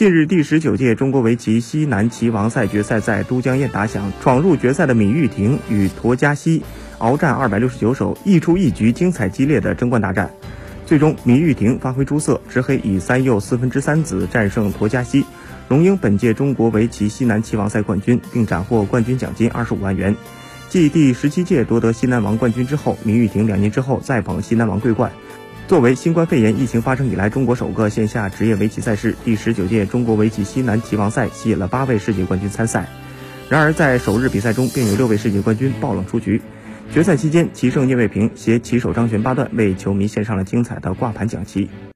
近日，第十九届中国围棋西南棋王赛决赛在都江堰打响，闯入决赛的闵玉婷与陀家西鏖战二百六十九手，一出一局精彩激烈的争冠大战。最终，闵玉婷发挥出色，执黑以三又四分之三子战胜陀家西，荣膺本届中国围棋西南棋王赛冠军，并斩获冠军奖金二十五万元。继第十七届夺得西南王冠军之后，闵玉婷两年之后再捧西南王桂冠。作为新冠肺炎疫情发生以来中国首个线下职业围棋赛事，第十九届中国围棋西南棋王赛吸引了八位世界冠军参赛。然而，在首日比赛中便有六位世界冠军爆冷出局。决赛期间，棋圣聂卫平携棋手张璇八段为球迷献上了精彩的挂盘讲棋。